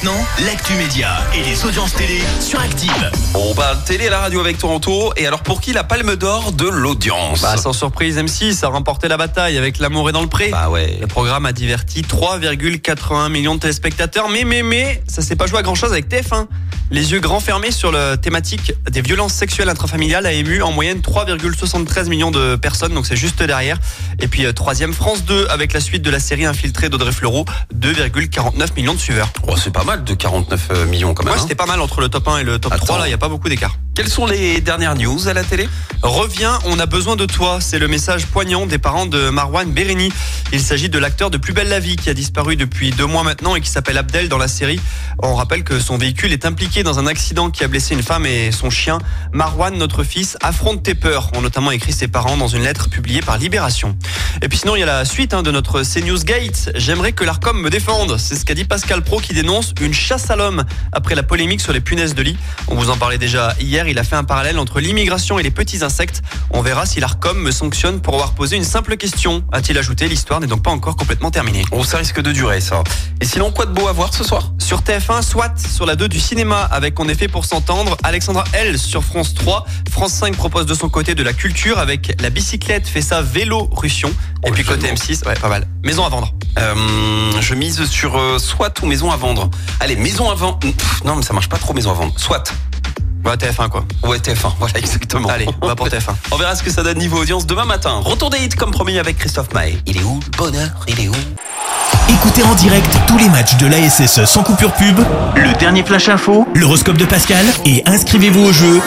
maintenant, l'actu média et les audiences télé sur Active. On parle télé à la radio avec Toronto. Et alors pour qui la palme d'or de l'audience Bah, sans surprise, M6 a remporté la bataille avec L'amour est dans le pré. Bah ouais. Le programme a diverti 3,81 millions de téléspectateurs, mais mais mais ça s'est pas joué à grand chose avec TF1. Les yeux grands fermés sur la thématique des violences sexuelles intrafamiliales a ému en moyenne 3,73 millions de personnes, donc c'est juste derrière. Et puis euh, troisième France 2 avec la suite de la série infiltrée d'Audrey Fleurot, 2,49 millions de suiveurs. Oh, c'est pas mal de 49 euh, millions quand même. Ouais, hein. c'était pas mal entre le top 1 et le top Attends. 3, là il y a pas beaucoup d'écart. Quelles sont les dernières news à la télé Reviens, on a besoin de toi. C'est le message poignant des parents de Marwan Béréni. Il s'agit de l'acteur de Plus belle la vie qui a disparu depuis deux mois maintenant et qui s'appelle Abdel dans la série. On rappelle que son véhicule est impliqué dans un accident qui a blessé une femme et son chien. Marwan, notre fils, affronte tes peurs, ont notamment écrit ses parents dans une lettre publiée par Libération. Et puis sinon, il y a la suite hein, de notre CNews Gate. J'aimerais que l'ARCOM me défende. C'est ce qu'a dit Pascal Pro qui dénonce une chasse à l'homme après la polémique sur les punaises de lit. On vous en parlait déjà hier. Il a fait un parallèle entre l'immigration et les petits insectes. On verra si l'ARCOM me sanctionne pour avoir posé une simple question. A-t-il ajouté L'histoire n'est donc pas encore complètement terminée. Oh, ça risque de durer ça. Et sinon, quoi de beau à voir ce soir? Sur TF1, SWAT sur la 2 du cinéma avec En effet pour s'entendre, Alexandra L sur France 3. France 5 propose de son côté de la culture avec La bicyclette fait ça vélo Russion. Et Oh, puis le côté jeu de M6, ouais, pas mal. Maison à vendre. Euh, Je mise sur euh, soit ou maison à vendre. Allez, maison à vendre. Pff, Non, mais ça marche pas trop maison à vendre. Soit. Ouais, TF1 quoi. Ouais, TF1. Voilà, exactement. Allez, on va pour TF1. On verra ce que ça donne niveau audience demain matin. Retour des hits comme promis avec Christophe Maé. Il est où? Le bonheur Il est où? Écoutez en direct tous les matchs de l'ASSE sans coupure pub, le dernier flash info, l'horoscope de Pascal et inscrivez-vous au jeu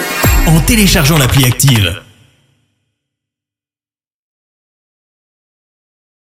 en téléchargeant l'appli Active.